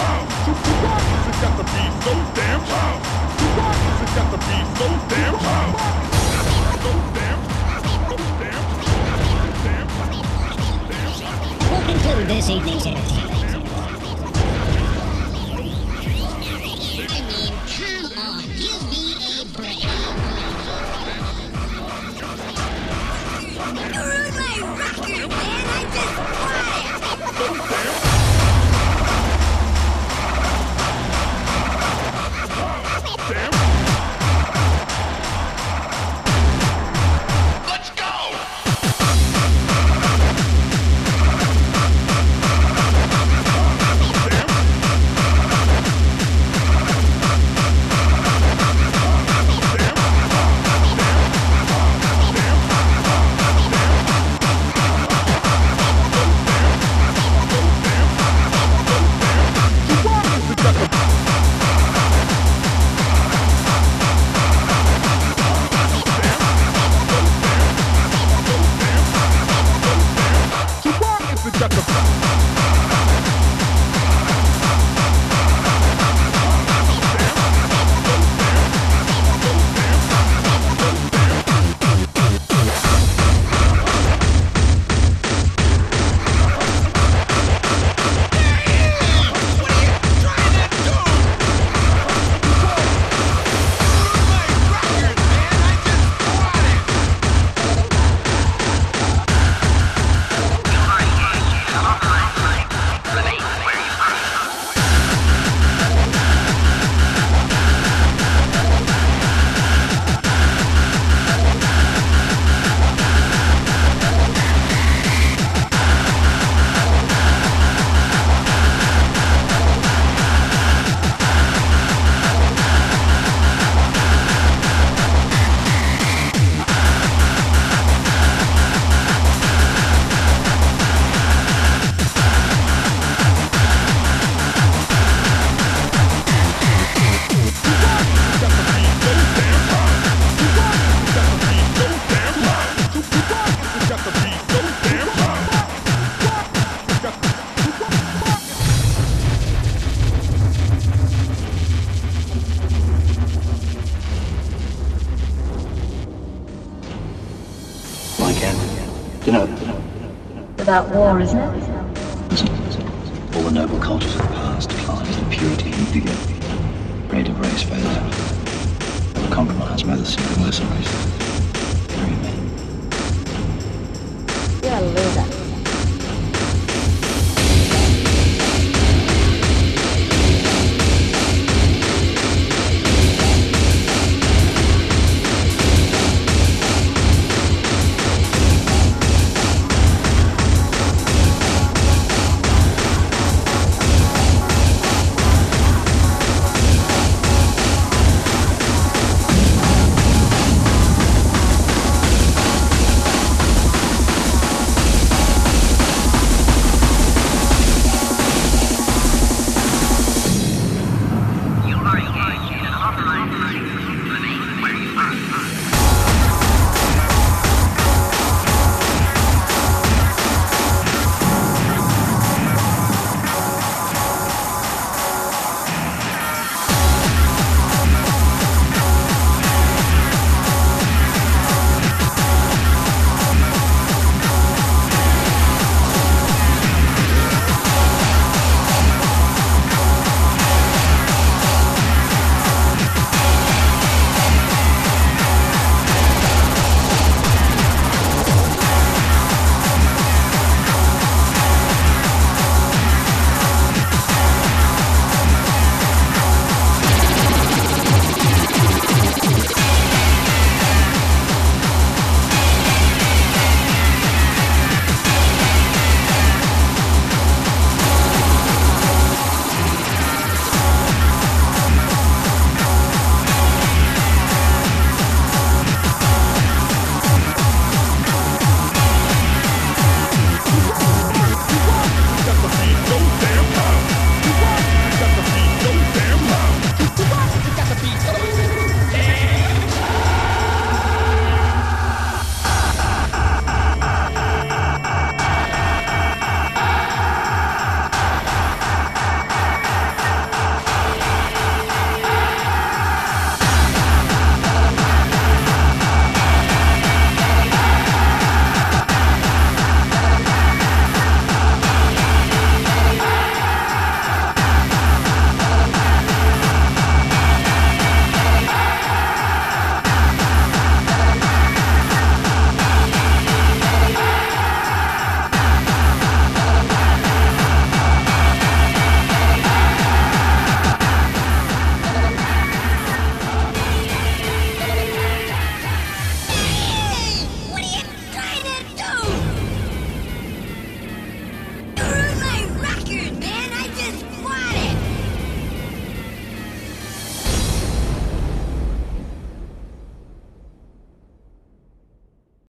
so. We'll conclude this evening's entertainment. You know. About war, isn't it? All the noble cultures of the past declined in purity and vigor. Creative race failed. The compromise medicine and mercenaries. Very men. You're a loser.